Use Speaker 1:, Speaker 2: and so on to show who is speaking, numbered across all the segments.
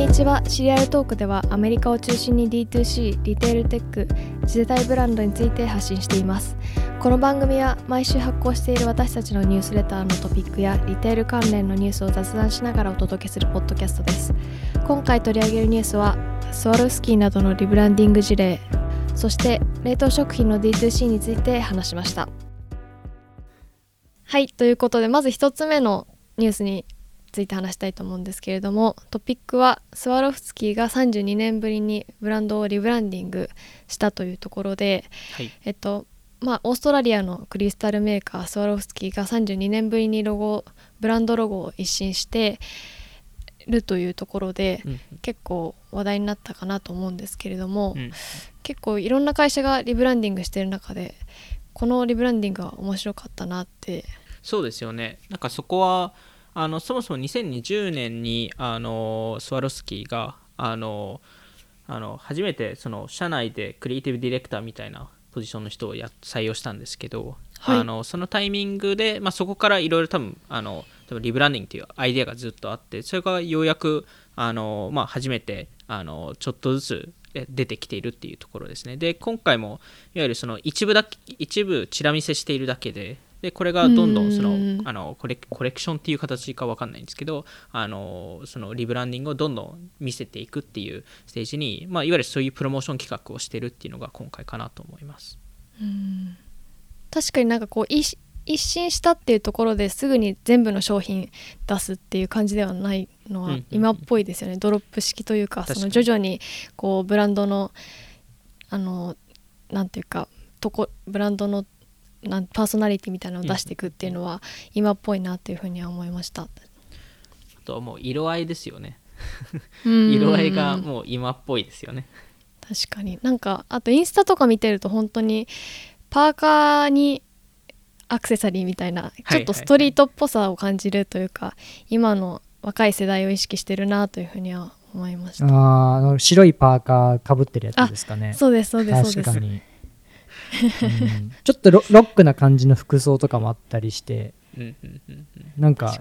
Speaker 1: にちは。シリアルトークではアメリカを中心に D2C リテールテック次世代ブランドについて発信しています。この番組は毎週発行している私たちのニュースレターのトピックやリテール関連のニュースを雑談しながらお届けするポッドキャストです。今回取り上げるニュースはスワロフスキーなどのリブランディング事例そして冷凍食品の D2C について話しました。はいということでまず1つ目のニュースについて話したいと思うんですけれどもトピックはスワロフスキーが32年ぶりにブランドをリブランディングしたというところで、
Speaker 2: はい、
Speaker 1: えっとまあ、オーストラリアのクリスタルメーカースワロフスキーが32年ぶりにロゴブランドロゴを一新してるというところで、うん、結構話題になったかなと思うんですけれども、うん、結構いろんな会社がリブランディングしてる中でこのリブランディングは面白かったなって。
Speaker 2: そうですよね。なんかそこはあのそもそも2020年にあのスワロスキーがあのあの初めてその社内でクリエイティブディレクターみたいなポジションの人をや採用したんですけど、はい、あのそのタイミングで、まあ、そこからいろいろ多分あの多分リブランディングというアイデアがずっとあってそれがようやくあの、まあ、初めてあのちょっとずつ出てきているっていうところですね。で今回もいわゆるその一部だ一部チラ見せしているだけででこれがどんどんそのあのコレコレクションっていう形か分かんないんですけどあのそのリブランディングをどんどん見せていくっていうステージに、まあ、いわゆるそういうプロモーション企画をしてるっていうのが今回かなと思います。
Speaker 1: うん。確かになんかこう一新したっていうところですぐに全部の商品出すっていう感じではないのは今っぽいですよね、ドロップ式というかその徐々にこうブランドのあのなんていうかとこブランドのなんパーソナリティみたいなのを出していくっていうのは今っぽいなっていうふうには思いました。あ
Speaker 2: とはもう色合いですよね。色合いがもう今っぽいですよね。
Speaker 1: 確かに。なんかあとインスタとか見てると本当にパーカーにアクセサリーみたいなちょっとストリートっぽさを感じるというか、今の若い世代を意識してるなというふうには思いました。
Speaker 3: ああの白いパーカーかぶってるやつですかね。
Speaker 1: そうですそうですそうです
Speaker 3: ちょっとロックな感じの服装とかもあったりしてなんか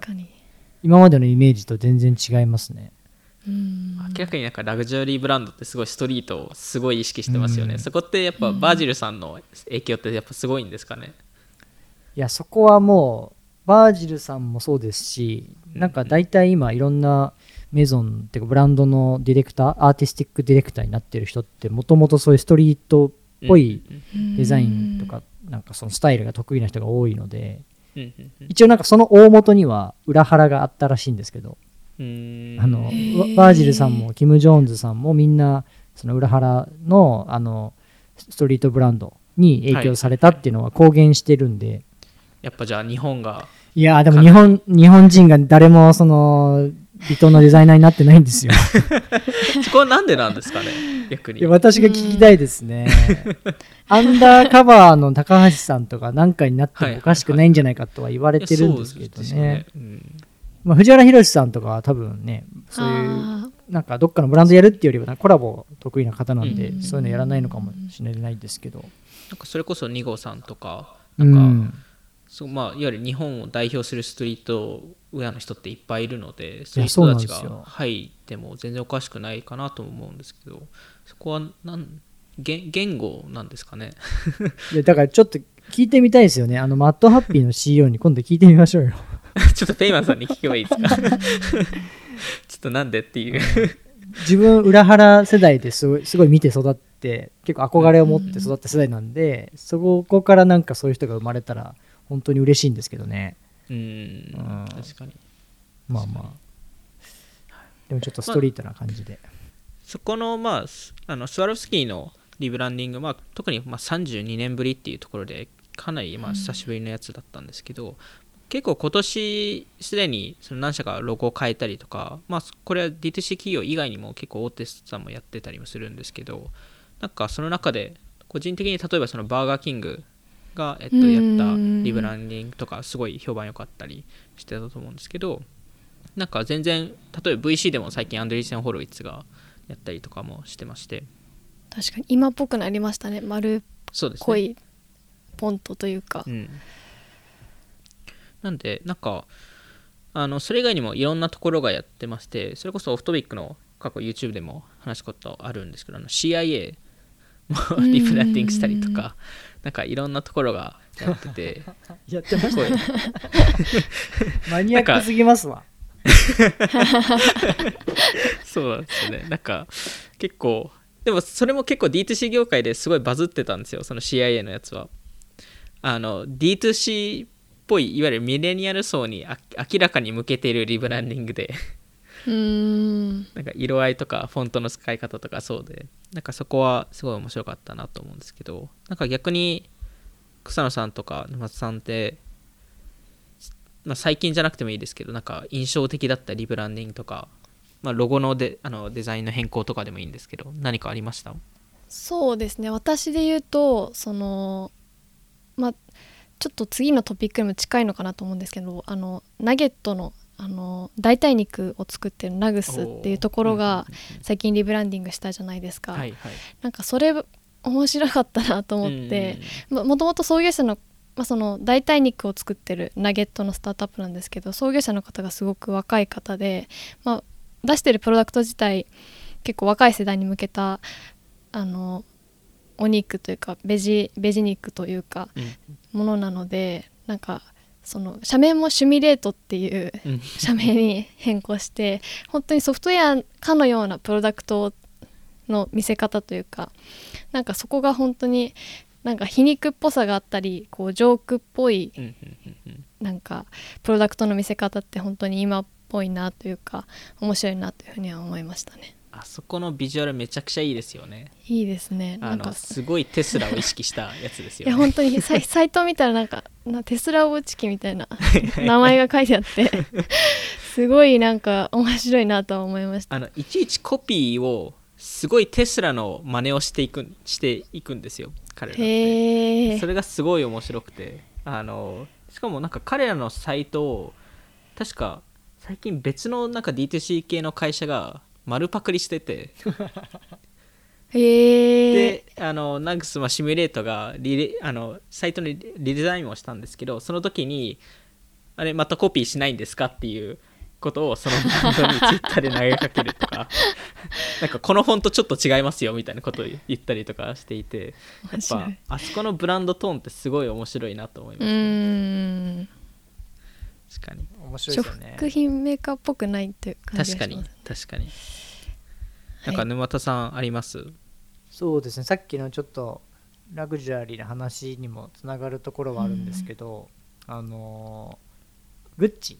Speaker 3: 今までのイメージと全然違いますね。
Speaker 2: 明らかになんかラグジュアリーブランドってすごいストリートをすごい意識してますよね、そこってやっぱバージルさんの影響ってやっぱすごいんですかね？
Speaker 3: いやそこはもうバージルさんもそうですしなんか大体今いろんなメゾンっていうかブランドのディレクターアーティスティックディレクターになってる人ってもともとそういうストリートっぽいデザインとかなんかそのスタイルが得意な人が多いので一応なんかその大元には裏原があったらしいんですけどあのバージルさんもキム・ジョーンズさんもみんなその裏原のあのストリートブランドに影響されたっていうのは公言してるんで、
Speaker 2: やっぱじゃあ日本が。
Speaker 3: いやでも日本日本人が誰もその微糖のデザイナーになってないんですよ。
Speaker 2: そこはなんでなんですかね逆に。
Speaker 3: 私が聞きたいですね。アンダーカバーの高橋さんとか何かになってもおかしくないんじゃないかとは言われてるんですけどね。まあ、藤原宏さんとかは多分ねそういうなんかどっかのブランドやるっていうよりはコラボ得意な方なんで、そういうのやらないのかもしれないですけど。
Speaker 2: なんかそれこそ2号さんとかなんか、うん。そうまあ、いわゆる日本を代表するストリートウェアの人っていっぱいいるのでそういう人たちが入っても全然おかしくないかなと思うんですけどそこはなん言言語なんですかね？
Speaker 3: だからちょっと聞いてみたいですよね。あのマットハッピーの CEO に今度聞いてみましょうよ。
Speaker 2: ちょっとペイマンさんに聞けばいいですか？ちょっとなんでっていう。
Speaker 3: 自分裏腹世代ですごいすごい見て育って結構憧れを持って育った世代なんで、そこからなんかそういう人が生まれたら本当に嬉しいんですけどね
Speaker 2: うん、確かに。
Speaker 3: まあまあ。でもちょっとストリートな感じで、まあ、
Speaker 2: そこのまああのスワロフスキーのリブランディング、まあ、特にまあ32年ぶりっていうところでかなりまあ久しぶりのやつだったんですけど、うん、結構今年すでにその何社かロゴを変えたりとか、まあ、これは D2C 企業以外にも結構大手さんもやってたりもするんですけどなんかその中で個人的に例えばそのバーガーキングが、えっと、やったリブランディングとかすごい評判良かったりしてたと思うんですけどなんか全然例えば VC でも最近アンドリーセン・ホロウィッツがやったりとかもしてまして。
Speaker 1: 確かに。今っぽくなりましたね。丸っこいポントというか、
Speaker 2: うん、なんでなんかあのそれ以外にもいろんなところがやってましてそれこそオフトビックの過去 YouTube でも話すことあるんですけどあの CIA も リブランディングしたりとかなんかいろんなところがやってて
Speaker 3: やってました マニアックすぎますわ。
Speaker 2: そうなんですよね。なんか結構でもそれも結構 D2C 業界ですごいバズってたんですよその CIA のやつは。あの D2C っぽいいわゆるミレニアル層にあ明らかに向けているリブランディングで
Speaker 1: うーん。
Speaker 2: なんか色合いとかフォントの使い方とかそうでなんかそこはすごい面白かったなと思うんですけどなんか逆に草野さんとか沼津さんって、まあ、最近じゃなくてもいいですけどなんか印象的だったリブランディングとか、まあ、ロゴのデあのデザインの変更とかでもいいんですけど何かありました？
Speaker 1: そうですね。私で言うとそのまあちょっと次のトピックにも近いのかなと思うんですけどあのナゲットのあの代替肉を作ってるナグスっていうところが最近リブランディングしたじゃないですか、
Speaker 2: はいはい。
Speaker 1: なんかそれ面白かったなと思って、まもともと創業者の,、まあ、その代替肉を作ってるナゲットのスタートアップなんですけど創業者の方がすごく若い方で、まあ、出してるプロダクト自体結構若い世代に向けたあのお肉というかベジベジ肉というか
Speaker 2: うん。
Speaker 1: ものなのでなんかその社名もシュミレートっていう社名に変更して本当にソフトウェアかのようなプロダクトの見せ方というかなんかそこが本当になんか皮肉っぽさがあったりこうジョークっぽいなんかプロダクトの見せ方って本当に今っぽいなというか面白いなというふうには思いましたね
Speaker 2: あそこのビジュアルめちゃくちゃいいですよね。
Speaker 1: いいですね。な
Speaker 2: あ
Speaker 1: んか
Speaker 2: のすごいテスラを意識したやつです
Speaker 1: い
Speaker 2: よね。
Speaker 1: や本当に。サイ サイト見たらなんかなテスラウォッチ機みたいな 名前が書いてあってすごいなんか面白いなとは思いました。
Speaker 2: あのいちいちコピーをすごいテスラの真似をしていくしていくんですよ彼らって。
Speaker 1: へえ
Speaker 2: それがすごい面白くて。あのしかもなんか彼らのサイトを確か最近別のなんか D2C 系の会社が丸パクリしてて。
Speaker 1: へえ
Speaker 2: であのナグスはシミュレートがリレあのサイトにリデザインをしたんですけどその時にあれまたコピーしないんですかっていうことをそのブランドにツイッターで投げかけるとか。なんかこのフォントちょっと違いますよみたいなことを言ったりとかしていてやっぱあそこのブランドトーンってすごい面白いなと思いま
Speaker 1: う
Speaker 2: す、
Speaker 1: ーん
Speaker 2: 確かに。
Speaker 3: 面白いですよね。
Speaker 1: 食品メーカーっぽくないっていう感じ
Speaker 2: 確かに
Speaker 1: がします。
Speaker 2: 確かに
Speaker 1: はい。
Speaker 2: なんか沼田さんあります、
Speaker 3: そうですね。さっきのちょっとラグジュアリーな話にもつながるところはあるんですけど、あのーグッチ。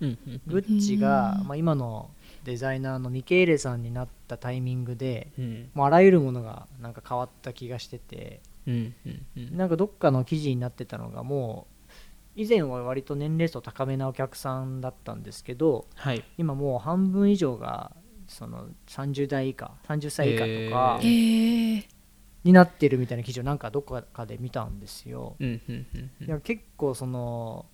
Speaker 2: うんうん
Speaker 3: グッチが、
Speaker 1: うん。
Speaker 3: まあ、今のデザイナーのミケーレさんになったタイミングで
Speaker 2: うん。
Speaker 3: もうあらゆるものがなんか変わった気がしてて
Speaker 2: うんうんうん。
Speaker 3: なんかどっかの記事になってたのがもう以前は割と年齢層高めなお客さんだったんですけど
Speaker 2: はい。
Speaker 3: 今もう半分以上がその30代以下30歳以下とかになってるみたいな記事をなんかどこかで見たんですよ。
Speaker 2: うんうんうんうん。
Speaker 3: いや結構その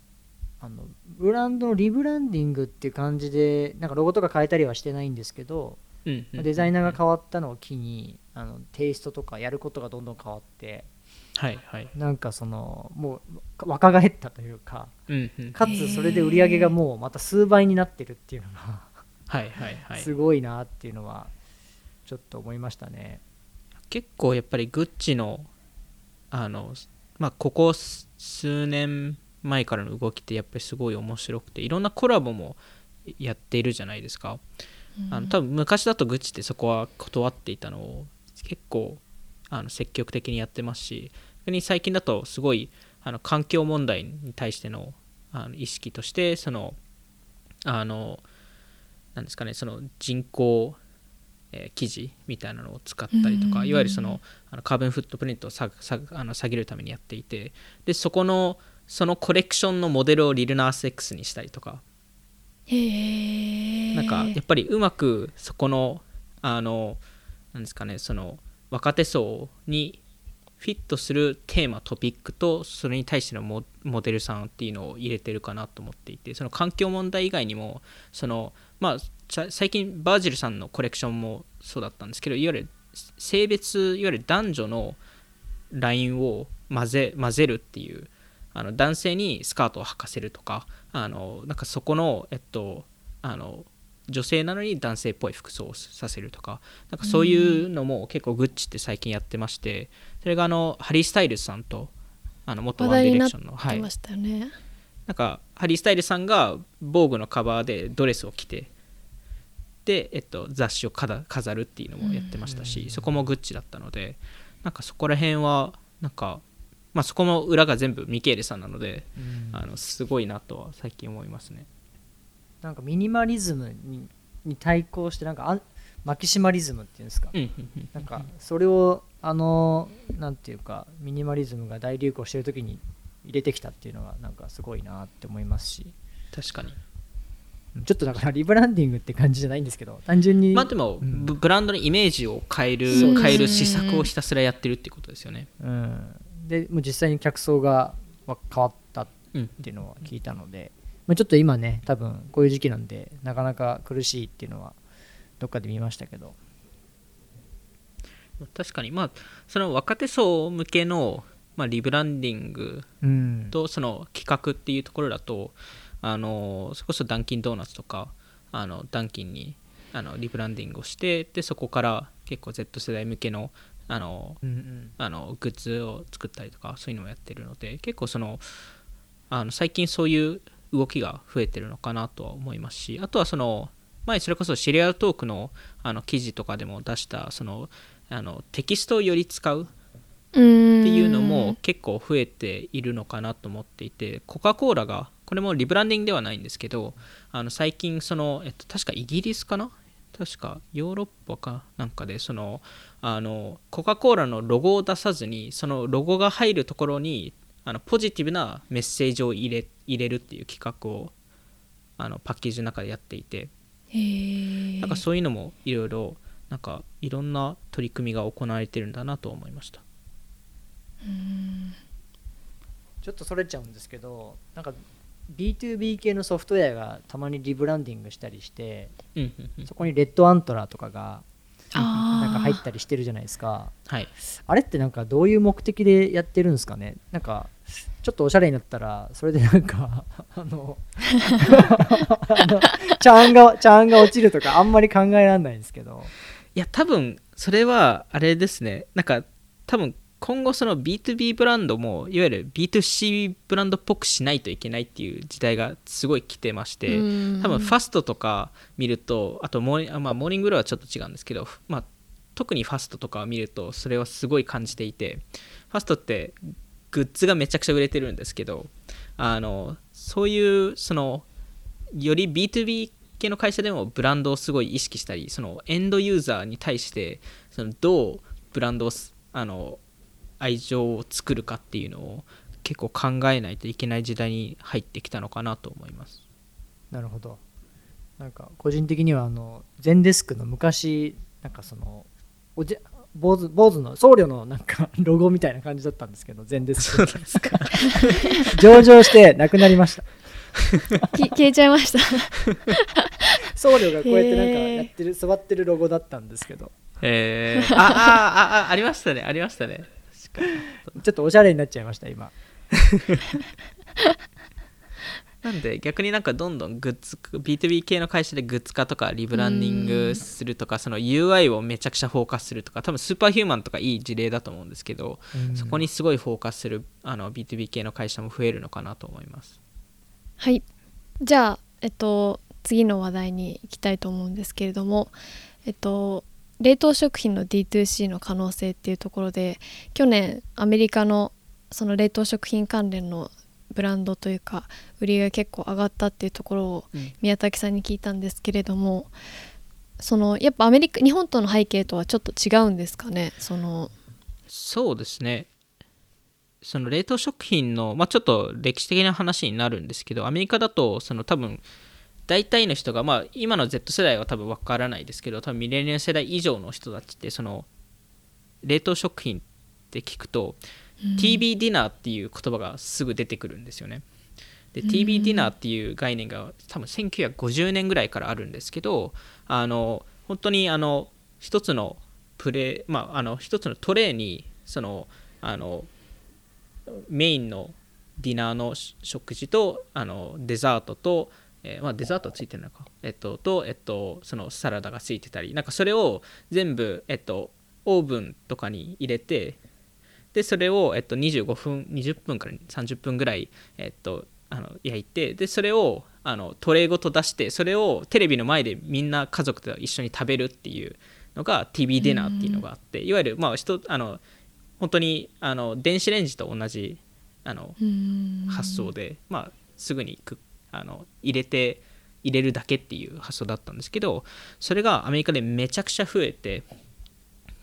Speaker 3: あのブランドのリブランディングっていう感じでなんかロゴとか変えたりはしてないんですけど、
Speaker 2: うんうん。
Speaker 3: デザイナーが変わったのを機にあのテイストとかやることがどんどん変わって
Speaker 2: はいはい。
Speaker 3: なんかそのもう若返ったというか
Speaker 2: うんうん。
Speaker 3: かつそれで売り上げがもうまた数倍になってるっていうのが
Speaker 2: はいはいはい。
Speaker 3: すごいなっていうのはちょっと思いましたね。
Speaker 2: 結構やっぱりグッチのあのまあここ数年前からの動きってやっぱりすごい面白くていろんなコラボもやっているじゃないですか、あの多分昔だとグッチってそこは断っていたのを結構あの積極的にやってますし逆に最近だとすごいあの環境問題に対してのあの意識としてそのあのなんですかねその人工、えー記事みたいなのを使ったりとかいわゆるそのあのカーボンフットプリントを下下あの下げるためにやっていてでそこのそのコレクションのモデルをリルナース X にしたりとか。なんかやっぱりうまくそこのあのなんですかねその若手層にフィットするテーマトピックとそれに対してのモデルさんっていうのを入れてるかなと思っていてその環境問題以外にもそのまあ最近バージルさんのコレクションもそうだったんですけどいわゆる性別いわゆる男女のラインを混ぜ混ぜるっていうあの男性にスカートを履かせるとかあのなんかそこの、えっと、あの女性なのに男性っぽい服装をさせるとかなんかそういうのも結構グッチって最近やってましてそれがあのハリー・スタイルズさんとあの元ワンディレクションの、
Speaker 1: はい、ましたよね。
Speaker 2: なんかハリー・スタイルズさんが VOGUE のカバーでドレスを着てで、えっと、雑誌を飾るっていうのもやってましたし、そこもグッチだったのでなんかそこら辺はなんかまあ、そこの裏が全部ミケーレさんなので、うん、あのすごいなとは最近思いますね
Speaker 3: なんかミニマリズムにに対抗してなんかあマキシマリズムっていうんですか、なんかそれをあのなんていうかミニマリズムが大流行してる時に入れてきたっていうのがなんかすごいなって思いますし。
Speaker 2: 確かに。
Speaker 3: ちょっとだから リブランディングって感じじゃないんですけど単純に。
Speaker 2: まあでも、うん、ブランドのイメージを変える変える施策をひたすらやってるっていうことですよね。
Speaker 3: うん。でもう実際に客層が変わったっていうのは聞いたので、まあ、ちょっと今ね多分こういう時期なんでなかなか苦しいっていうのはどっかで見ましたけど。
Speaker 2: 確かに。まあその若手層向けの、まあ、リブランディングとその企画っていうところだと、うん、あのそれこそダンキンドーナツとかあのダンキンにあのリブランディングをしてでそこから結構 Z 世代向けのあの、うんうん、あのグッズを作ったりとかそういうのもやってるので結構そのあの最近そういう動きが増えてるのかなとは思いますしあとはその前それこそシリアルトークのあの記事とかでも出したそのあのテキストをより使うっていうのも結構増えているのかなと思っていてコカ・コーラがこれもリブランディングではないんですけどあの最近その、えっと、確かイギリスかな？確かヨーロッパかなんかでそのあのコカ・コーラのロゴを出さずにそのロゴが入るところにあのポジティブなメッセージを入れ入れるっていう企画をあのパッケージの中でやっていて。なんかそういうのもいろいろなんかいろんな取り組みが行われてるんだなと思いました。
Speaker 3: ちょっとそれちゃうんですけどなんか B2B 系のソフトウェアがたまにリブランディングしたりして、そこにレッドアントラーとかがなんか入ったりしてるじゃないですか、
Speaker 2: はい、
Speaker 3: あれってなんかどういう目的でやってるんですかね？なんかちょっとおしゃれになったらそれでなんか あのチャーンがチャーンが落ちるとかあんまり考えられないんですけど。
Speaker 2: いや多分それはあれですね。なんか多分今後その B2B ブランドもいわゆる B2C ブランドっぽくしないといけないっていう時代がすごい来てまして多分ファストとか見るとあとモーニ,、まあ、モーニングローはちょっと違うんですけど、まあ、特にファストとかを見るとそれはすごい感じていてファストってグッズがめちゃくちゃ売れてるんですけどあのそういうそのより B2B 系の会社でもブランドをすごい意識したりそのエンドユーザーに対してそのどうブランドをあの愛情を作るかっていうのを結構考えないといけない時代に入ってきたのかなと思います。
Speaker 3: なるほど。なんか個人的にはあの全デスクの昔なんかそのおじ坊主坊主の僧侶のなんかロゴみたいな感じだったんですけど全デスク。ですか。上場してなくなりました。
Speaker 1: 消えちゃいました。
Speaker 3: 僧侶がこうやってなんかやってる座ってるロゴだったんですけど。
Speaker 2: えー、あああありましたねありましたね。
Speaker 3: かちょっとおしゃれになっちゃいました今。
Speaker 2: なんで逆になんかどんどんグッズ B2B 系の会社でグッズ化とかリブランディングするとかその UI をめちゃくちゃフォーカスするとか多分スーパーヒューマンとかいい事例だと思うんですけどそこにすごいフォーカスするあの B2B 系の会社も増えるのかなと思います。
Speaker 1: はい。じゃあえっと次の話題に行きたいと思うんですけれどもえっと冷凍食品の D2C の可能性っていうところで去年アメリカのその冷凍食品関連のブランドというか売り上げ結構上がったっていうところを宮崎さんに聞いたんですけれども、うん、そのやっぱアメリカ日本との背景とはちょっと違うんですかね？その
Speaker 2: そうですね。その冷凍食品の、まあ、ちょっと歴史的な話になるんですけどアメリカだとその多分大体の人が、まあ、今の Z 世代は多分わからないですけど多分ミレニアム世代以上の人たちってその冷凍食品って聞くと、うん、TB ディナーっていう言葉がすぐ出てくるんですよね。で TB ディナーっていう概念が多分1950年ぐらいからあるんですけどあの本当にあの一つのプレまあ、あの一つのトレーにそのあのメインのディナーの食事とあのデザートとえーまあ、デザートはついてるのか、えっと、と、えっと、そのサラダがついてたりなんかそれを全部、えっと、オーブンとかに入れてでそれを、えっと、25分20分から30分ぐらい、えっと、あの焼いてでそれをあのトレーごと出してそれをテレビの前でみんな家族と一緒に食べるっていうのが TV ディナーっていうのがあっていわゆるまあ人あの本当にあの電子レンジと同じあの
Speaker 1: うん。
Speaker 2: 発想で、まあ、すぐにくあの入れて入れるだけっていう発想だったんですけどそれがアメリカでめちゃくちゃ増えて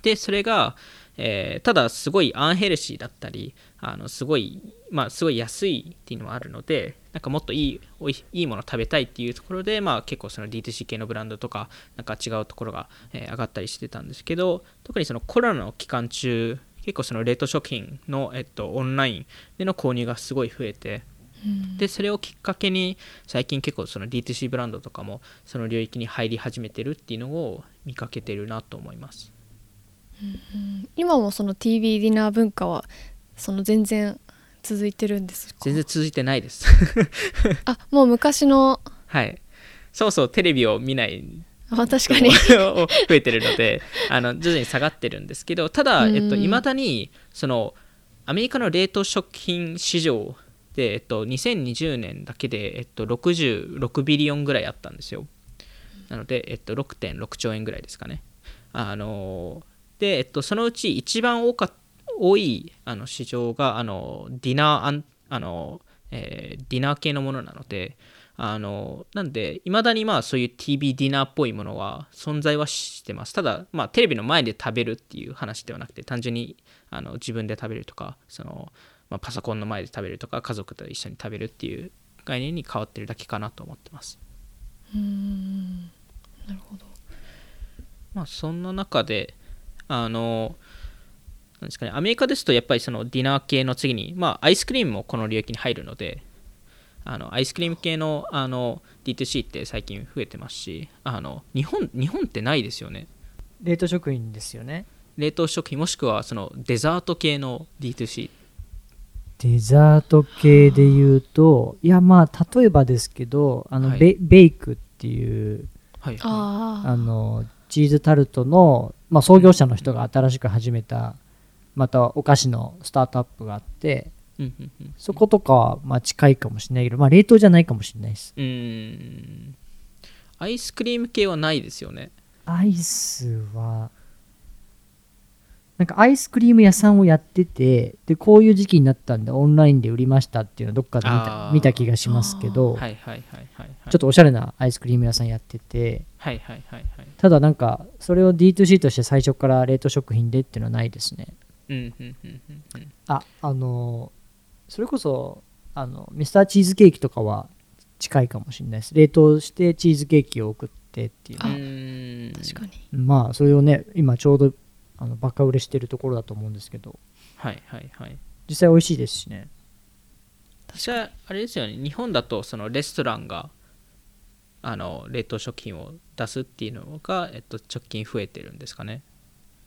Speaker 2: でそれが、えーただすごいアンヘルシーだったりあのすごいまあすごい安いっていうのもあるのでなんかもっといいおいいいもの食べたいっていうところで、まあ、結構その D2C 系のブランドとかなんか違うところが、えー上がったりしてたんですけど特にそのコロナの期間中結構その冷凍食品の、えっと、オンラインでの購入がすごい増えてでそれをきっかけに最近結構その D2C ブランドとかもその領域に入り始めてるっていうのを見かけてるなと思います。
Speaker 1: 今もその TV ディナー文化はその全然続いてるんですか？
Speaker 2: 全然続いてないです。
Speaker 1: あもう昔の。
Speaker 2: はい。そもそもテレビを見ない
Speaker 1: あ確かに。
Speaker 2: 増えてるので あの徐々に下がってるんですけどただ
Speaker 1: うん
Speaker 2: いま、えっと、未だにそのアメリカの冷凍食品市場で、えっと、2020年だけで、えっと、66ビリオンぐらいあったんですよ。なので、えっと、6.6兆円ぐらいですかね。あので、えっと、そのうち一番多か多いあの市場があのディナーあの、えーディナー系のものなのであのなんでいまだにまあそういう TV ディナーっぽいものは存在はしてます。ただまあテレビの前で食べるっていう話ではなくて単純にあの自分で食べるとかその、まあ、パソコンの前で食べるとか家族と一緒に食べるっていう概念に変わってるだけかなと思ってます。
Speaker 1: うん。なるほど。
Speaker 2: まあそんな中であのなんですかねアメリカですとやっぱりそのディナー系の次にまあアイスクリームもこの領域に入るのであのアイスクリーム系のあの D2C って最近増えてますしあの日本日本ってないですよね。
Speaker 3: 冷凍食品ですよね。
Speaker 2: 冷凍食品もしくはそのデザート系の D2C
Speaker 3: デザート系で言うといやまあ例えばですけどあの、
Speaker 2: はい。
Speaker 3: ベベイクっていう
Speaker 2: はい。
Speaker 1: あ
Speaker 3: あのチーズタルトの、まあ、創業者の人が新しく始めたまたお菓子のスタートアップがあって
Speaker 2: うんうんうん。
Speaker 3: そことかはまあ近いかもしれないけど、まあ、冷凍じゃないかもしれないです。
Speaker 2: うーん。アイスクリーム系はないですよね。
Speaker 3: アイスはなんかアイスクリーム屋さんをやっててでこういう時期になったんでオンラインで売りましたっていうのをどっかで見
Speaker 2: あ
Speaker 3: た
Speaker 2: ー。
Speaker 3: 見た気がしますけど、
Speaker 2: はいはいはいはいはい。
Speaker 3: ちょっとおしゃれなアイスクリーム屋さんやってて
Speaker 2: はいはいはいはい。
Speaker 3: ただなんかそれを D2C として最初から冷凍食品でっていうのはないですね。
Speaker 2: うんうんうんうんうん。
Speaker 3: ああのそれこそあのミスターチーズケーキとかは近いかもしれないです。冷凍してチーズケーキを送ってっていう。
Speaker 2: うーん。
Speaker 1: 確かに。
Speaker 3: まあそれをね今ちょうどあのバカ売れしてるところだと思うんですけど。
Speaker 2: はいはいはい。
Speaker 3: 実際美味しいですしね。
Speaker 2: じゃああれですよね。日本だとそのレストランがあの冷凍食品を出すっていうのが、えっと、直近増えてるんですかね。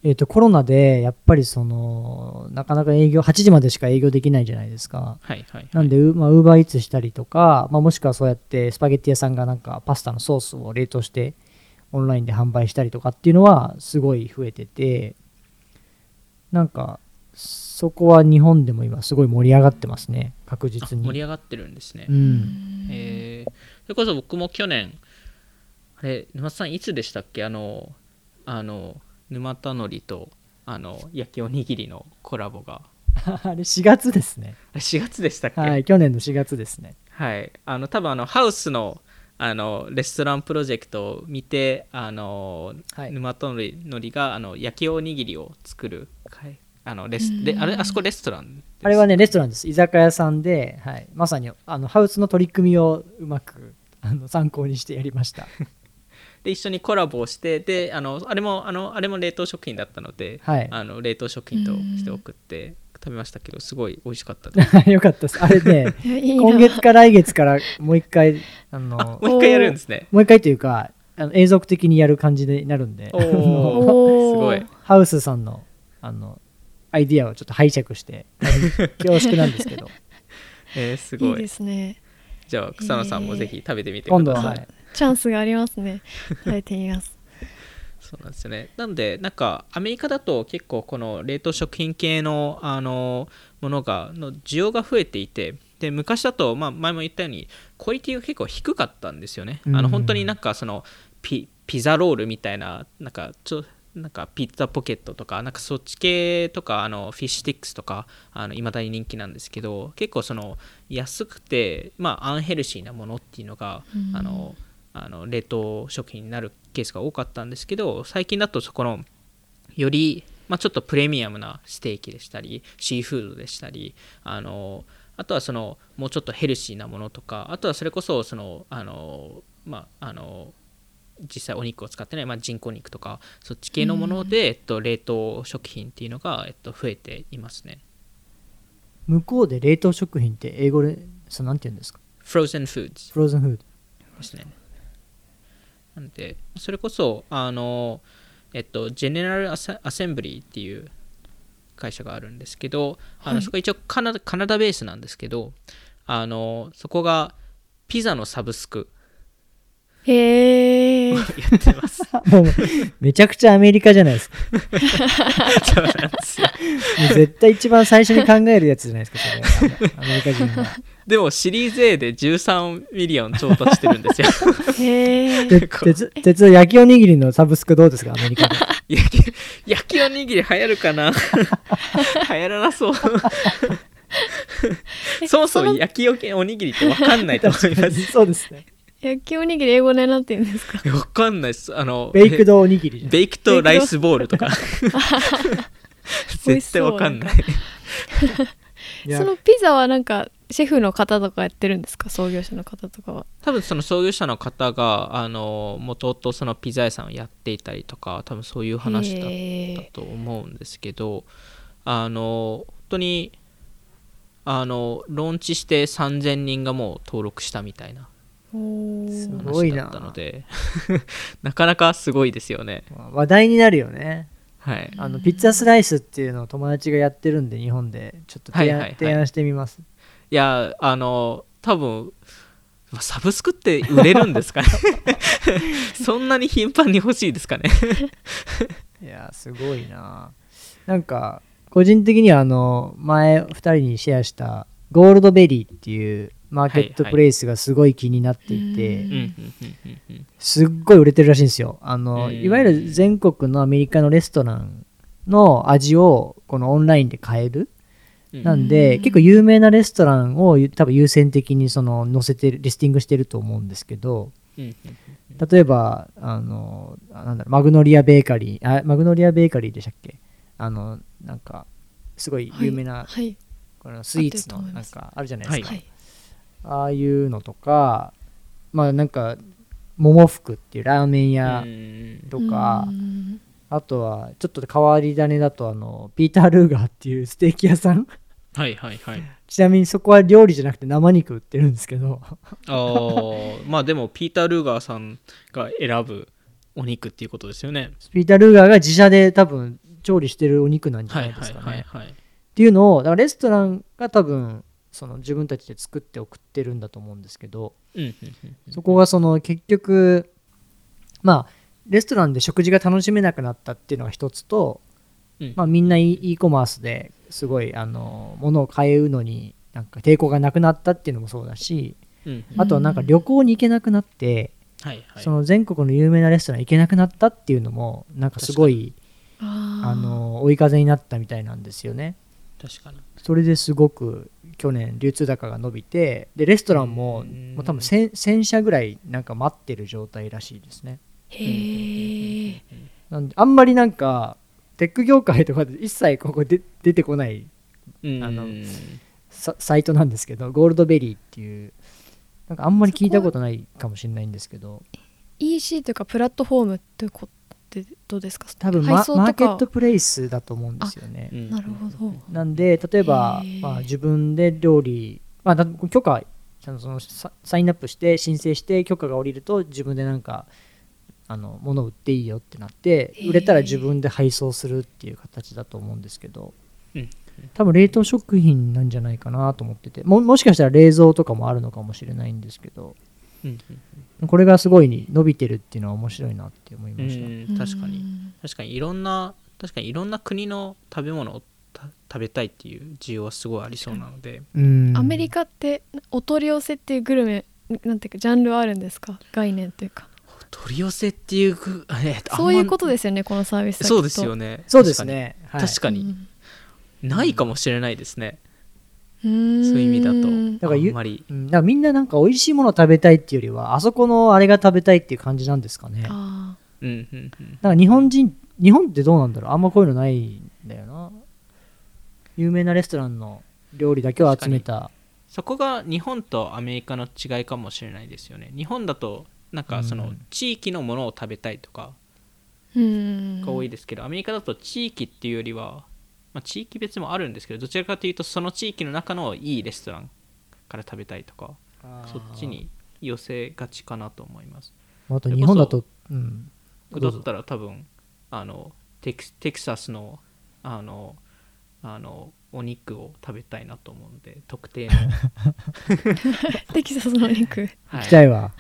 Speaker 3: えっ、とコロナでやっぱりそのなかなか営業8時までしか営業できないじゃないですか。
Speaker 2: はいはい
Speaker 3: なんで、ウまあ、ウーバーイーツしたりとか、まあ、もしくはそうやってスパゲッティ屋さんがなんかパスタのソースを冷凍してオンラインで販売したりとかっていうのはすごい増えててなんかそこは日本でも今すごい盛り上がってますね。確
Speaker 2: あ
Speaker 3: 実に。
Speaker 2: 盛り上がってるんですね、
Speaker 3: うん。
Speaker 2: えー。それこそ僕も去年あれ沼田さんいつでしたっけ？あのあの沼田のりとあの焼きおにぎりのコラボが。
Speaker 3: あれ4月ですね。
Speaker 2: あれ4月でしたっけ？
Speaker 3: はい去年の4月ですね。
Speaker 2: はい、あの多分あのハウスのあのレストランプロジェクトを見てあの、
Speaker 3: はい。
Speaker 2: 沼戸のりがあの焼きおにぎりを作る会あのレスであれあそこレストラン
Speaker 3: あれはねレストランです。居酒屋さんで、はい、まさにあのハウスの取り組みをうまくあの参考にしてやりました。
Speaker 2: で一緒にコラボをしてであのあれもあのあれも冷凍食品だったので、
Speaker 3: はい。
Speaker 2: あの冷凍食品として送って食べましたけどすごい美味しかったです。
Speaker 3: よかったです。あれね 今月か来月からもう一回あの
Speaker 2: あもう一回やるんですね。
Speaker 3: もう一回というかあの永続的にやる感じになるんで
Speaker 2: すごい。
Speaker 3: ハウスさんのあのアイディアをちょっと拝借して恐縮なんですけど。
Speaker 2: えー、すごい。
Speaker 1: いいですね。
Speaker 2: じゃあ草野さんもぜひ食べてみて
Speaker 3: 今度は、
Speaker 2: ください、
Speaker 3: はい、
Speaker 1: チャンスがありますね。食べてみます
Speaker 2: そうなんですよね。なんでなんかアメリカだと結構この冷凍食品系のあのものがの需要が増えていてで昔だと、まあ、前も言ったようにクオリティが結構低かったんですよね、あ
Speaker 3: うん。
Speaker 2: の本当になんかそのピピザロールみたいななんかちょなんか pizza pocket とかなんかそっち系とかあの fish sticks とかいまだに人気なんですけど結構その安くて、まあ、 unhealthy なものっていうのが、
Speaker 1: うん。
Speaker 2: あのあの冷凍食品になるケースが多かったんですけど最近だとそこのより、まあ、ちょっとプレミアムなステーキでしたりシーフードでしたりあのあとはそのもうちょっとヘルシーなものとかあとはそれこそそのあの、まあ、あの実際お肉を使ってない、まあ、人工肉とかそっち系のもので、えっと、冷凍食品っていうのが、えっと、増えていますね。
Speaker 3: 向こうで冷凍食品って英語でそうなんて言うんですか
Speaker 2: ？Frozen Foods
Speaker 3: フローズンフード
Speaker 2: ですね。なんで、それこそ、あの、えっと、ジェネラルアセアセンブリーっていう会社があるんですけど、あ
Speaker 1: はい。
Speaker 2: のそこ一応カナダカナダベースなんですけど、あのそこがピザのサブスク
Speaker 1: へえ
Speaker 2: やってます。
Speaker 3: もうめちゃくちゃアメリカじゃないですか
Speaker 2: そうなんですよ
Speaker 3: もう絶対一番最初に考えるやつじゃないですかそれアメリカ人が
Speaker 2: でもシリーズ A で13 million 調達してるんですよ。
Speaker 1: へえ
Speaker 3: で鉄鉄道焼きおにぎりのサブスクどうですかアメリカで？
Speaker 2: 焼き焼きおにぎり流行るかな？流行らなそう。そもそも焼きおにぎりって分かんないと思います。
Speaker 3: そうですね
Speaker 1: 焼きおにぎり英語でなんて言うんですか？
Speaker 2: わかんないです。あの、
Speaker 3: baked おにぎり
Speaker 2: baked rice ball とか。絶対わかんない。
Speaker 1: そのピザはなんかシェフの方とかやってるんですか？創業者の方とかは。
Speaker 2: 多分その創業者の方が、あの、もともとそのピザ屋さんをやっていたりとか、多分そういう話だったと思うんですけど、あの、本当に、あの、ローンチして3000人がもう登録したみたいな。
Speaker 1: お
Speaker 3: す
Speaker 1: ー。
Speaker 3: ごいな。
Speaker 2: 話だったので、なかなかすごいですよね。
Speaker 3: 話題になるよね。
Speaker 2: はい。
Speaker 3: あのピッツァスライスっていうのを友達がやってるんで日本で。ちょっと提案,、
Speaker 2: はいはいはい。
Speaker 3: 提案してみます。
Speaker 2: いや、あの、多分サブスクって売れるんですかね。そんなに頻繁に欲しいですかね。
Speaker 3: いやすごいな。なんか個人的にはあの前2人にシェアしたゴールドベリーっていうマーケットプレイスがすごい気になっていて、すっごい売れてるらしいんですよ。あの、
Speaker 2: うん
Speaker 3: いわゆる全国のアメリカのレストランの味をこのオンラインで買える。
Speaker 2: うん。
Speaker 3: なんで、
Speaker 1: うん。
Speaker 3: 結構有名なレストランを多分優先的にその載せてるリスティングしてると思うんですけど例えばあのあなんだろうマグノリアベーカリーあマグノリアベーカリーでしたっけ？あのなんかすごい有名な、
Speaker 1: はい。
Speaker 3: このスイーツのなんかあるじゃないですか、
Speaker 1: はい
Speaker 3: ああいうのとかまあなんか桃福っていうラーメン屋
Speaker 2: うん。
Speaker 3: とか、
Speaker 1: うん。
Speaker 3: あとはちょっと変わり種だとあのピーター・ルーガーっていうステーキ屋さん。
Speaker 2: はいはいはい。
Speaker 3: ちなみにそこは料理じゃなくて生肉売ってるんですけど。
Speaker 2: あーまあでもピーター・ルーガーさんが選ぶお肉っていうことですよね。
Speaker 3: ピーター・ルーガーが自社で多分調理してるお肉なんじゃ
Speaker 2: ははい
Speaker 3: ないいですかね。
Speaker 2: はいはい。
Speaker 3: っていうのをだからレストランが多分その自分たちで作って送ってるんだと思うんですけどそこがその結局まあレストランで食事が楽しめなくなったっていうのが一つと、
Speaker 2: うん。
Speaker 3: まあ、みんな e e コマースですごいあの物を買うのになんか抵抗がなくなったっていうのもそうだし
Speaker 2: うんうん。
Speaker 3: あとはなんか旅行に行けなくなって、
Speaker 2: はいはい。
Speaker 3: その全国の有名なレストラン行けなくなったっていうのもなんかすごい
Speaker 1: あ
Speaker 3: の追い風になったみたいなんですよね。
Speaker 2: 確かに。
Speaker 3: それですごく去年流通高が伸びてでレストランも
Speaker 2: うん。
Speaker 3: もう多分 1000, 1000社ぐらいなんか待ってる状態らしいですね。
Speaker 1: へえ
Speaker 3: なんであんまりなんかテック業界とかで一切ここで出てこない
Speaker 2: うん。
Speaker 3: あのササイトなんですけどゴールドベリーっていうなんかあんまり聞いたことないかもしれないんですけど。
Speaker 1: EC というかプラットフォームってことどうですか？
Speaker 3: 多分マーケットプレイスだと思うんですよね。
Speaker 2: うん。
Speaker 1: なるほど。
Speaker 3: なんで例えばまあ、自分で料理、まあ、だ許可ちゃんとそのササインアップして申請して許可が下りると自分でなんかあの物を売っていいよってなって売れたら自分で配送するっていう形だと思うんですけど。
Speaker 2: うん。
Speaker 3: 多分冷凍食品なんじゃないかなと思ってて。ももしかしたら冷蔵とかもあるのかもしれないんですけど
Speaker 2: うんうん
Speaker 3: これがすごい伸びてるっていうのは面白いなって思いました、
Speaker 2: うん確かに。確かにいろんな確かにいろんな国の食べ物をた食べたいっていう需要はすごいありそうなので。
Speaker 3: うん。
Speaker 1: アメリカってお取り寄せっていうグルメなんていうかジャンルはあるんですか？概念というか。
Speaker 2: 取り寄せっていうぐ え
Speaker 1: そういうことですよねこのサービスは
Speaker 2: そうですよ
Speaker 1: ね。
Speaker 2: ね
Speaker 3: そうですね。はい。
Speaker 2: 確かに。確かにないかもしれないですね、
Speaker 1: そう
Speaker 2: そういう意味だと
Speaker 3: だからゆ
Speaker 2: あんまり。
Speaker 3: うん、だからみんななんか美味しいもの食べたいっていうよりはあそこのあれが食べたいっていう感じなんですかね。だか
Speaker 1: あ
Speaker 2: うんうんうん。
Speaker 3: ら日本人日本ってどうなんだろう。あんまこういうのないんだよな。有名なレストランの料理だけを集めた。
Speaker 2: そこが日本とアメリカの違いかもしれないですよね。日本だとなんかその
Speaker 3: うん
Speaker 2: 地域のものを食べたいとか
Speaker 1: ーうん。
Speaker 2: が多いですけど、アメリカだと地域っていうよりは、まあ、地域別もあるんですけどどちらかというとその地域の中のいいレストランから食べたいとかそっちに寄せがちかなと思います。
Speaker 3: あと日本だとうん。
Speaker 2: だったら多分あのテキテキサスのあのあのお肉を食べたいなと思うんで特定の、
Speaker 1: テキサスのお肉。
Speaker 2: はい。
Speaker 3: 行きたいわ、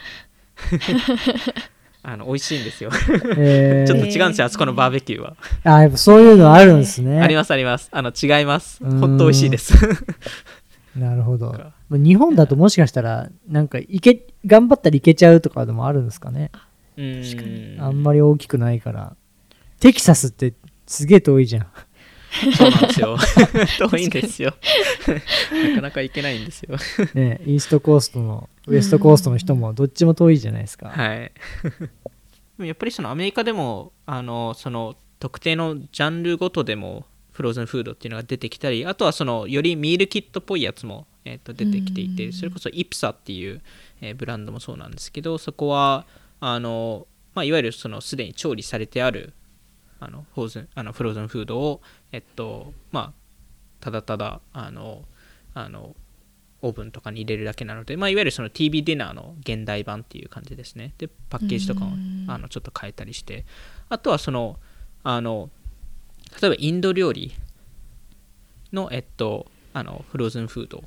Speaker 2: あの美味しいんですよ
Speaker 3: えー
Speaker 2: ちょっと違うんですよ、あそこのバーベキューは。
Speaker 3: あやっぱそういうのあるんですね
Speaker 2: ありますあります。あの違います。本当美味しいです。
Speaker 3: なるほど
Speaker 2: か
Speaker 3: 日本だともしかしたらなんかいけ頑張ったらいけちゃうとかでもあるんですかね
Speaker 2: うーん
Speaker 3: あんまり大きくないからテキサスってすげえ遠いじゃん
Speaker 2: そうなんですよ。遠いんですよ。なかなか行けないんですよ。
Speaker 3: ねイーストコーストのウエストコーストの人もどっちも遠いじゃないですか、
Speaker 2: はい。でもやっぱりそのアメリカでもあのその特定のジャンルごとでもフローズンフードっていうのが出てきたりあとはそのよりミールキットっぽいやつも、えー、と出てきていてそれこそイプサっていう、えーブランドもそうなんですけどそこはあの、まあ、いわゆるそのすでに調理されてあるあのフローズンあのフローズンフードを、えっとまあ、ただただあのあのオーブンとかに入れるだけなので、まあ、いわゆるその TV ディナーの現代版っていう感じですね。でパッケージとかも
Speaker 1: うん。
Speaker 2: あのちょっと変えたりして。あとはそのあの例えばインド料理の、えっと、あのフローズンフード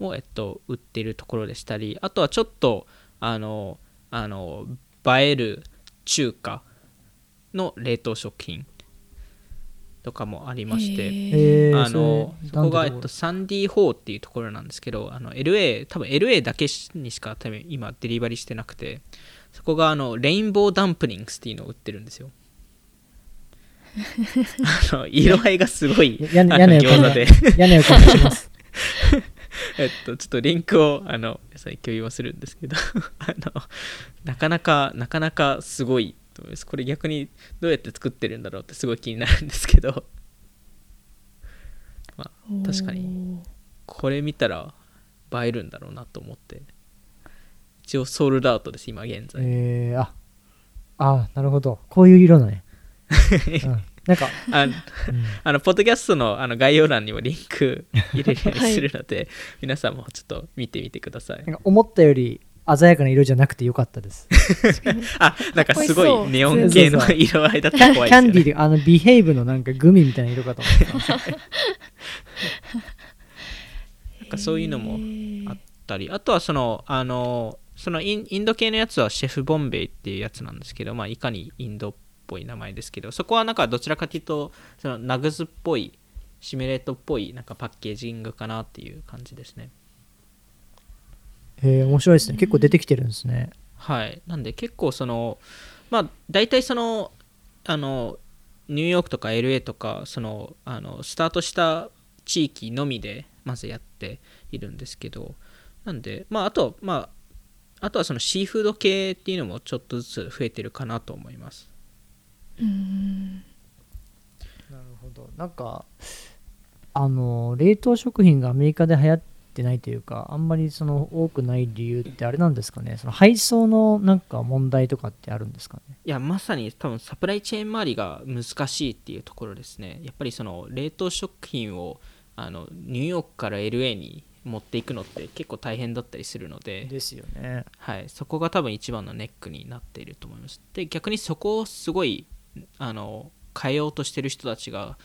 Speaker 2: を、えっと、売っているところでしたりあとはちょっとあのあの映える中華の冷凍食品とかもありまして、あの
Speaker 3: れ
Speaker 2: そこが、えっと、サンディーホーっていうところなんですけどあの LA 多分 LA だけにしか多分今デリバリーしてなくてそこがあのレインボーダンプリングスっていうのを売ってるんですよ。あの色合いがすごい
Speaker 3: や屋
Speaker 2: あの
Speaker 3: 根を
Speaker 2: 餃子で。
Speaker 3: 屋根を感じます。
Speaker 2: えっと、ちょっとリンクをあの皆さんに共有はするんですけど あのなかなかなかなかすごいと思います。これ逆にどうやって作ってるんだろうってすごい気になるんですけど、まあ、確かに。これ見たら映えるんだろうなと思って。一応ソールドアウトです今現在、
Speaker 3: えー、ああなるほど。こういう色だね、うん、なんか、
Speaker 2: あ
Speaker 3: うん。
Speaker 2: あのポッドキャストのあの概要欄にもリンク入れるようにするので、皆さんもちょっと見てみてください。
Speaker 3: 思ったより鮮やかな色じゃなくてよかったです。
Speaker 2: あなんかすご
Speaker 1: い
Speaker 2: ネオン系の色合いだった
Speaker 3: キャンキ
Speaker 2: ら怖いですよね。
Speaker 3: ャンディーであのビヘイブのなんかグミみたいな色かと思って。た
Speaker 2: なんかそういうのもあったりあとはそのあのそのインインド系のやつはシェフボンベイっていうやつなんですけど、まあ、いかにインドっぽい名前ですけどそこはなんかどちらかというとそのナグズっぽいシミュレートっぽいなんかパッケージングかなっていう感じですね
Speaker 3: えー、面白いですね。結構出てきてるんですね。
Speaker 2: はい。なんで結構そのまあ大体そのあのニューヨークとか LA とかそのあのスタートした地域のみでまずやっているんですけどなんでまああとまああとはそのシーフード系っていうのもちょっとずつ増えてるかなと思います。
Speaker 1: うん。
Speaker 3: なるほど。なんかあの冷凍食品がアメリカで流行ってないというかあんまりその多くない理由ってあれなんですかね？その配送のなんか問題とかってあるんですかね？
Speaker 2: いやまさに多分サプライチェーン周りが難しいっていうところですね。やっぱりその冷凍食品をあのニューヨークから LA に持っていくのって結構大変だったりするので
Speaker 3: ですよね。
Speaker 2: はい、そこが多分一番のネックになっていると思います。で、逆にそこをすごいあの変えようとしてる人たちが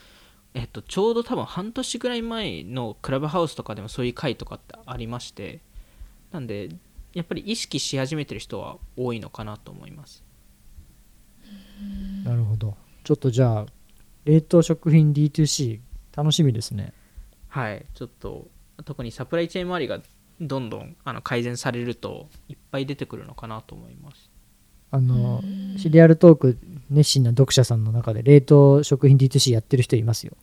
Speaker 2: えっと、ちょうど多分半年ぐらい前のクラブハウスとかでもそういう回とかってありましてなんでやっぱり意識し始めてる人は多いのかなと思います。
Speaker 3: なるほど。ちょっとじゃあ冷凍食品 D2C 楽しみですね。
Speaker 2: はい。ちょっと特にサプライチェーン周りがどんどんあの改善されるといっぱい出てくるのかなと思います
Speaker 3: あのシリアルトーク熱心な読者さんの中で冷凍食品 D2C やってる人いますよ。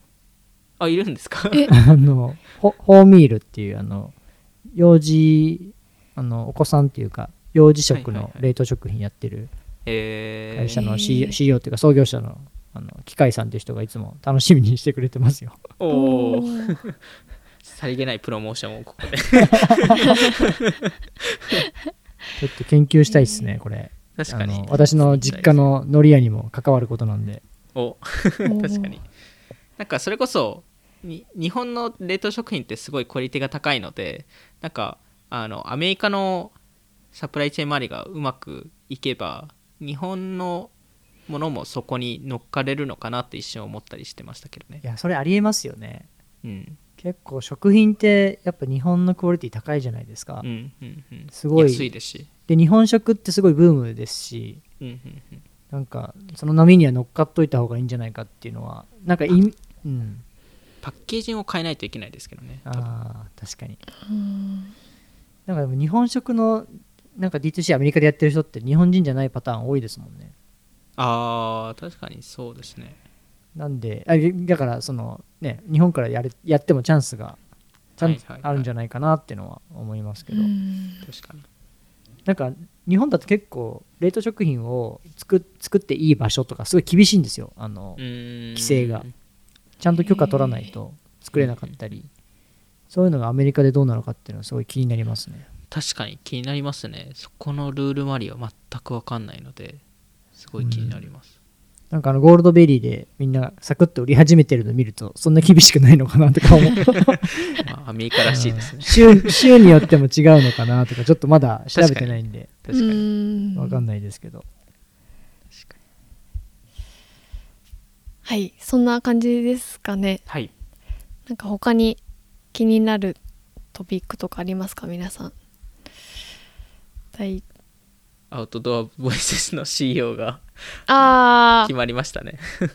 Speaker 2: あいるんですか？
Speaker 1: え。
Speaker 3: あのホホーミールっていうあの幼児あのお子さんっていうか幼児食の冷凍食品やってる
Speaker 2: え
Speaker 3: 会社の
Speaker 1: へ
Speaker 3: CEO,
Speaker 1: ー
Speaker 3: CEO っていうか創業者のあの機械さんっていう人がいつも楽しみにしてくれてますよ。
Speaker 2: ー、おお
Speaker 1: ー。
Speaker 2: さりげないプロモーションをここで。
Speaker 3: ちょっと研究したいですねこれ
Speaker 2: 確かに。
Speaker 3: あの私の実家の海苔屋にも関わることなんで。
Speaker 2: お。確かに。なんかそれこそに日本の冷凍食品ってすごいクオリティが高いのでなんかあのアメリカのサプライチェーン周りがうまくいけば日本のものもそこに乗っかれるのかなって一瞬思ったりしてましたけどね。
Speaker 3: いやそれありえますよね。
Speaker 2: うん。
Speaker 3: 結構食品ってやっぱ日本のクオリティ高いじゃないですか、
Speaker 2: うんうんうん。
Speaker 3: すごい。
Speaker 2: 安いですし
Speaker 3: で日本食ってすごいブームですし
Speaker 2: うんうんうん
Speaker 3: なんかその波には乗っかっといた方がいいんじゃないかっていうのはなんかいうん。
Speaker 2: パッケージングを変えないといけないですけどね。
Speaker 3: あー確かに。
Speaker 1: うん。
Speaker 3: なんかでも日本食のなんか D2C アメリカでやってる人って日本人じゃないパターン多いですもんね。
Speaker 2: あー確かにそうですね。
Speaker 3: なんであだからそのね日本からやれやってもチャンスがちゃん
Speaker 2: はいはいはい。
Speaker 3: あるんじゃないかなっていうのは思いますけど、
Speaker 1: うん。
Speaker 2: 確かに
Speaker 3: なんか日本だと結構冷凍食品を作作っていい場所とかすごい厳しいんですよ。あの、規制が。ちゃんと許可取らないと作れなかったり。そういうのがアメリカでどうなのかっていうのはすごい気になりますね。
Speaker 2: 確かに気になりますね。そこのルール周りは全く分かんないのですごい気になります、
Speaker 3: なんかあのゴールドベリーでみんなサクッと売り始めてるの見るとそんな厳しくないのかなとか思う。
Speaker 2: まあ、アメリカらしいですね。
Speaker 3: 州州によっても違うのかなとかちょっとまだ調べてないんで。
Speaker 2: 確かに
Speaker 1: うん。
Speaker 3: わかんないですけど。
Speaker 1: はいそんな感じですかね。
Speaker 2: はい。
Speaker 1: なんか他に気になるトピックとかありますか皆さん？はい
Speaker 2: アウトドアボイスの CEO が
Speaker 1: あ
Speaker 2: 決まりましたね。
Speaker 1: ー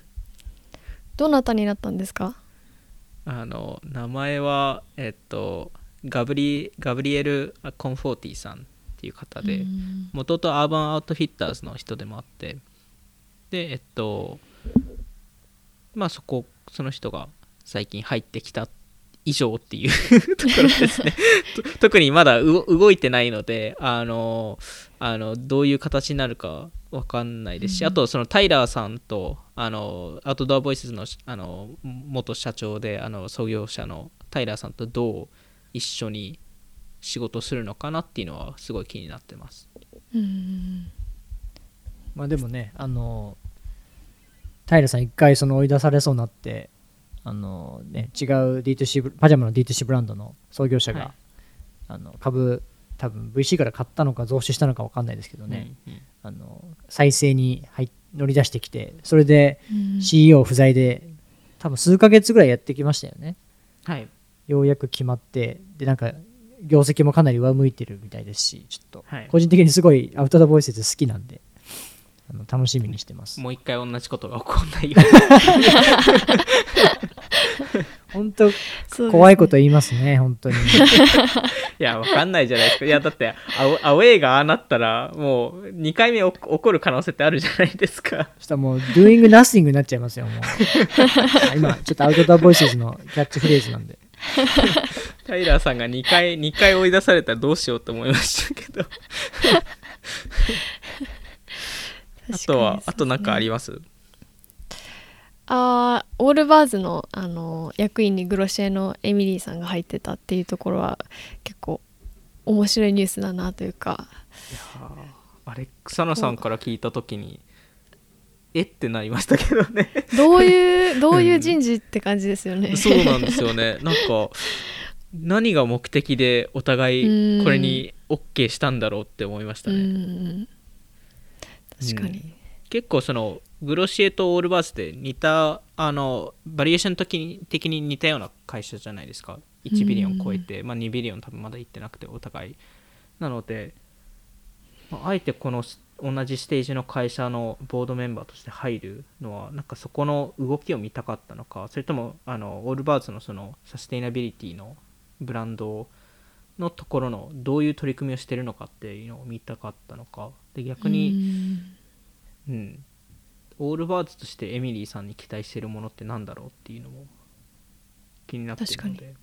Speaker 1: どなたになったんですか？
Speaker 2: あの名前はえっとガブリガブリエル・コンフォーティさんっていう方で
Speaker 1: うん。
Speaker 2: もともとアーバンアウトフィッターズの人でもあってでえっとまあそこその人が最近入ってきた以上っていう ところですね。と特にまだう動いてないのであのあのどういう形になるかわかんないですし、あとそのタイラーさんとあのアウトドアボイスのあの元社長であの創業者のタイラーさんとどう一緒に仕事するのかなっていうのはすごい気になってます。
Speaker 1: うん。
Speaker 3: まあでもねあの平さん一回その追い出されそうになってあのね違う D2C ブパジャマの D2C ブランドの創業者が、
Speaker 2: はい。
Speaker 3: あの株多分 VC から買ったのか増資したのか分かんないですけどね、
Speaker 2: うんうん
Speaker 3: あの再生に入乗り出してきてそれで
Speaker 1: うん。
Speaker 3: CEO 不在で多分数ヶ月ぐらいやってきましたよね。
Speaker 2: はい。
Speaker 3: ようやく決まってでなんか業績もかなり上向いてるみたいですしちょっと
Speaker 2: はい。
Speaker 3: 個人的にすごいアウトドアボイス好きなんであの楽しみにしてます。
Speaker 2: もう一回同じことが起こんないよ
Speaker 3: 本当
Speaker 1: ね。
Speaker 3: 怖いこと言いますね本当に。
Speaker 2: いやわかんないじゃないですか。いやだってアウアウェーがああなったらもう2回目お起こる可能性ってあるじゃないですか。
Speaker 3: そしたらもう doing nothing になっちゃいますよもう。あ今ちょっとアウトドアボイスのキャッチフレーズなんで。
Speaker 2: タイラーさんが2回2回追い出されたらどうしようと思いましたけど。あとはあと何かあります？
Speaker 1: あーオールバーズの、あの役員にグロシエのエミリーさんが入ってたっていうところは結構面白いニュースだなというか。
Speaker 2: あれ草野さんから聞いた時にえってなりましたけどね。
Speaker 1: どういう どういう人事って感じですよね。
Speaker 2: そうなんですよね。なんか何が目的でお互いこれに OK したんだろうって思いました
Speaker 1: う
Speaker 2: ね、
Speaker 1: ん確かに。
Speaker 2: 結構そのグロシエとオールバーズって似たあのバリエーション的に的に似たような会社じゃないですか。1 billion 超えて、まあ、2 billion 多分まだ行ってなくてお互い。なので、まあ、あえてこの同じステージの会社の board member として入るのはなんかそこの動きを見たかったのかそれともあのオールバーズのそのサステイナビリティのブランドのところのどういう取り組みをしてるのかっていうのを見たかったのか。で逆に、うん、オールバーズとしてエミリーさんに期待してるものってなんだろうっていうのも気になってるので。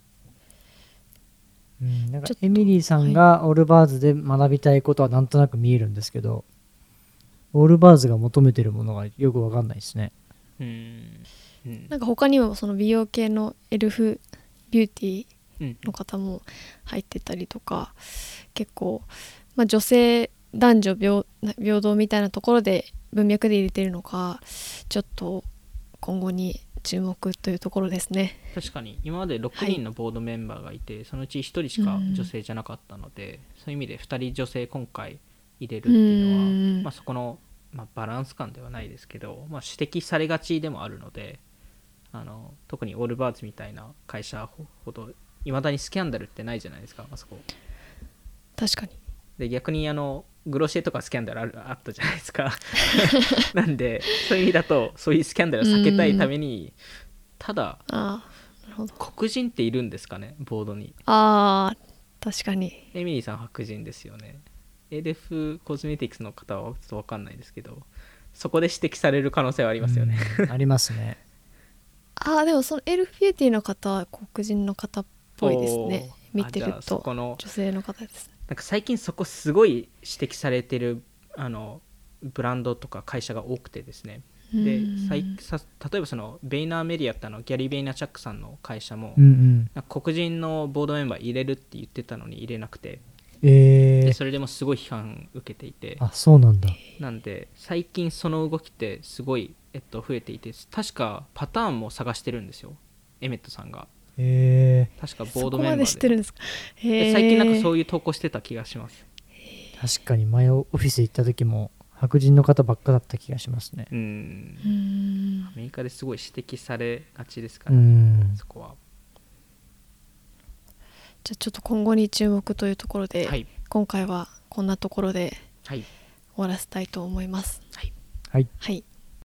Speaker 3: うん、なんか
Speaker 1: ちょっと
Speaker 3: エミリーさんがオールバーズで学びたいことはなんとなく見えるんですけど、オールバーズが求めてるものがよくわかんないですね。
Speaker 2: うん。うん。
Speaker 1: なんか他にもその美容系のエルフビューティー
Speaker 2: うん。
Speaker 1: の方も入ってたりとか結構、まあ、女性男女平平等みたいなところで文脈で入れてるのかちょっと今後に注目というところですね。
Speaker 2: 確かに。今まで6人のボードメンバーがいて、そのうち1人しか女性じゃなかったので、そういう意味で2人女性今回入れるっていうのは、
Speaker 1: うん。
Speaker 2: まあ、そこの、まあ、バランス感ではないですけど、まあ、指摘されがちでもあるのであの特にオールバーツみたいな会社ほほどいまだにスキャンダルってないじゃないですかあそこ。
Speaker 1: 確かに
Speaker 2: で逆にあのグロシエとかスキャンダルあるあったじゃないですか。なんでそういう意味だとそういうスキャンダルを避けたいためにただ
Speaker 1: ああなるほど。
Speaker 2: 黒人っているんですかねボードに。
Speaker 1: あー確かに。
Speaker 2: エミリーさん白人ですよね。ALF コスメティクスの方はちょっと分かんないですけどそこで指摘される可能性はありますよね、
Speaker 3: うん ありますね。
Speaker 1: ああでもそのエルフビューティーの方は黒人の方っぽいですね。見てると。
Speaker 2: この
Speaker 1: 女性の方です
Speaker 2: なんか最近そこすごい指摘されてるあのブランドとか会社が多くてですね。で例えばそのベイナーメディアってあのギャリー・ベイナーチャックさんの会社も、
Speaker 3: うんうん。
Speaker 2: 黒人の board member 入れるって言ってたのに入れなくて。
Speaker 3: えー、
Speaker 2: でそれでもすごい批判受けていて。
Speaker 3: あ、そうなんだ。
Speaker 2: なんで最近その動きってすごい、えっと、増えていて確かパターンも探してるんですよ。エメットさんが
Speaker 3: え
Speaker 2: 確かボードメンバーで。
Speaker 1: 知ってるんですか？へ
Speaker 2: で
Speaker 1: ー
Speaker 2: 最近なんかそういう投稿してた気がします。
Speaker 3: ー、確かに前オフィス行った時も白人の方ばっかだった気がしますね。
Speaker 2: うん。
Speaker 1: うん。
Speaker 2: アメリカですごい指摘されがちですか
Speaker 3: う
Speaker 2: ら、
Speaker 3: ん。
Speaker 2: そこは。
Speaker 1: じゃあちょっと今後に注目というところで、
Speaker 2: はい。
Speaker 1: 今回はこんなところで
Speaker 2: はい。
Speaker 1: 終わらせたいと思います。
Speaker 2: はい。
Speaker 3: はい。
Speaker 1: はい